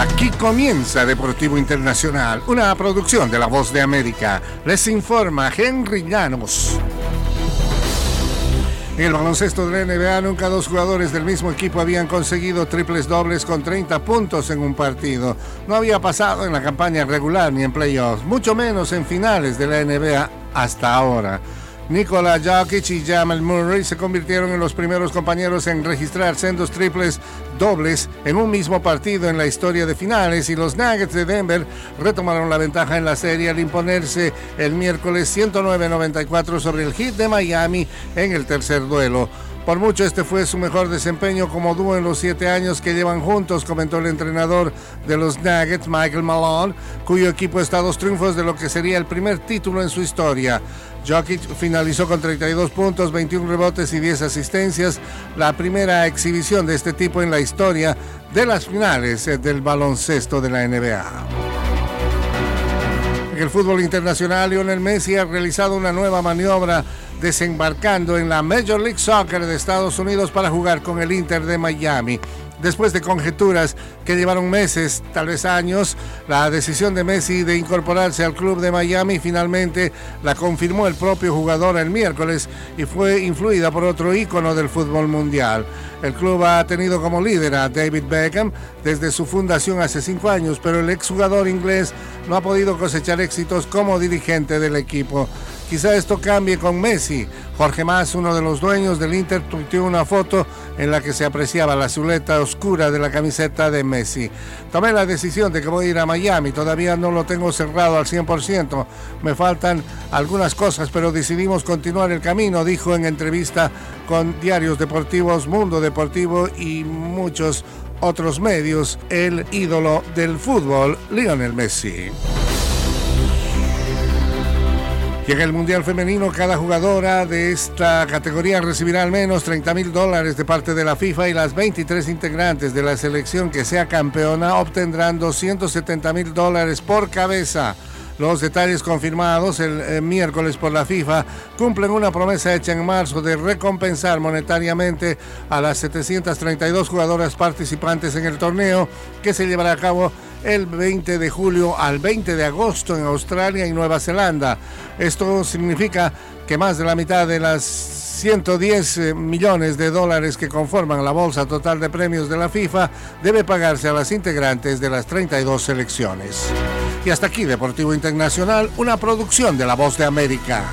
Aquí comienza Deportivo Internacional, una producción de La Voz de América. Les informa Henry Llanos. En el baloncesto de la NBA, nunca dos jugadores del mismo equipo habían conseguido triples dobles con 30 puntos en un partido. No había pasado en la campaña regular ni en playoffs, mucho menos en finales de la NBA hasta ahora. Nikola Jokic y Jamal Murray se convirtieron en los primeros compañeros en registrar sendos triples dobles en un mismo partido en la historia de finales y los Nuggets de Denver retomaron la ventaja en la serie al imponerse el miércoles 109-94 sobre el Heat de Miami en el tercer duelo. Por mucho este fue su mejor desempeño como dúo en los siete años que llevan juntos, comentó el entrenador de los Nuggets, Michael Malone, cuyo equipo está a dos triunfos de lo que sería el primer título en su historia. Jokic finalizó con 32 puntos, 21 rebotes y 10 asistencias, la primera exhibición de este tipo en la historia de las finales del baloncesto de la NBA. En el fútbol internacional, Lionel Messi ha realizado una nueva maniobra desembarcando en la Major League Soccer de Estados Unidos para jugar con el Inter de Miami. Después de conjeturas que llevaron meses, tal vez años, la decisión de Messi de incorporarse al club de Miami finalmente la confirmó el propio jugador el miércoles y fue influida por otro ícono del fútbol mundial. El club ha tenido como líder a David Beckham desde su fundación hace cinco años, pero el exjugador inglés no ha podido cosechar éxitos como dirigente del equipo. Quizá esto cambie con Messi. Jorge Más, uno de los dueños del Inter, tuiteó una foto en la que se apreciaba la silueta oscura de la camiseta de Messi. Tomé la decisión de que voy a ir a Miami, todavía no lo tengo cerrado al 100%, me faltan algunas cosas, pero decidimos continuar el camino, dijo en entrevista con diarios deportivos, Mundo Deportivo y muchos otros medios, el ídolo del fútbol, Lionel Messi. Y en el Mundial Femenino, cada jugadora de esta categoría recibirá al menos 30 mil dólares de parte de la FIFA y las 23 integrantes de la selección que sea campeona obtendrán 270 mil dólares por cabeza. Los detalles confirmados el, el, miércoles por la FIFA cumplen una promesa hecha en marzo de recompensar monetariamente a las 732 jugadoras participantes en el torneo que se llevará a cabo el 20 de julio al 20 de agosto en Australia y Nueva Zelanda. Esto significa que más de la mitad de las 110 millones de dólares que conforman la bolsa total de premios de la FIFA debe pagarse a las integrantes de las 32 selecciones. Y hasta aquí Deportivo Internacional, una producción de La Voz de América.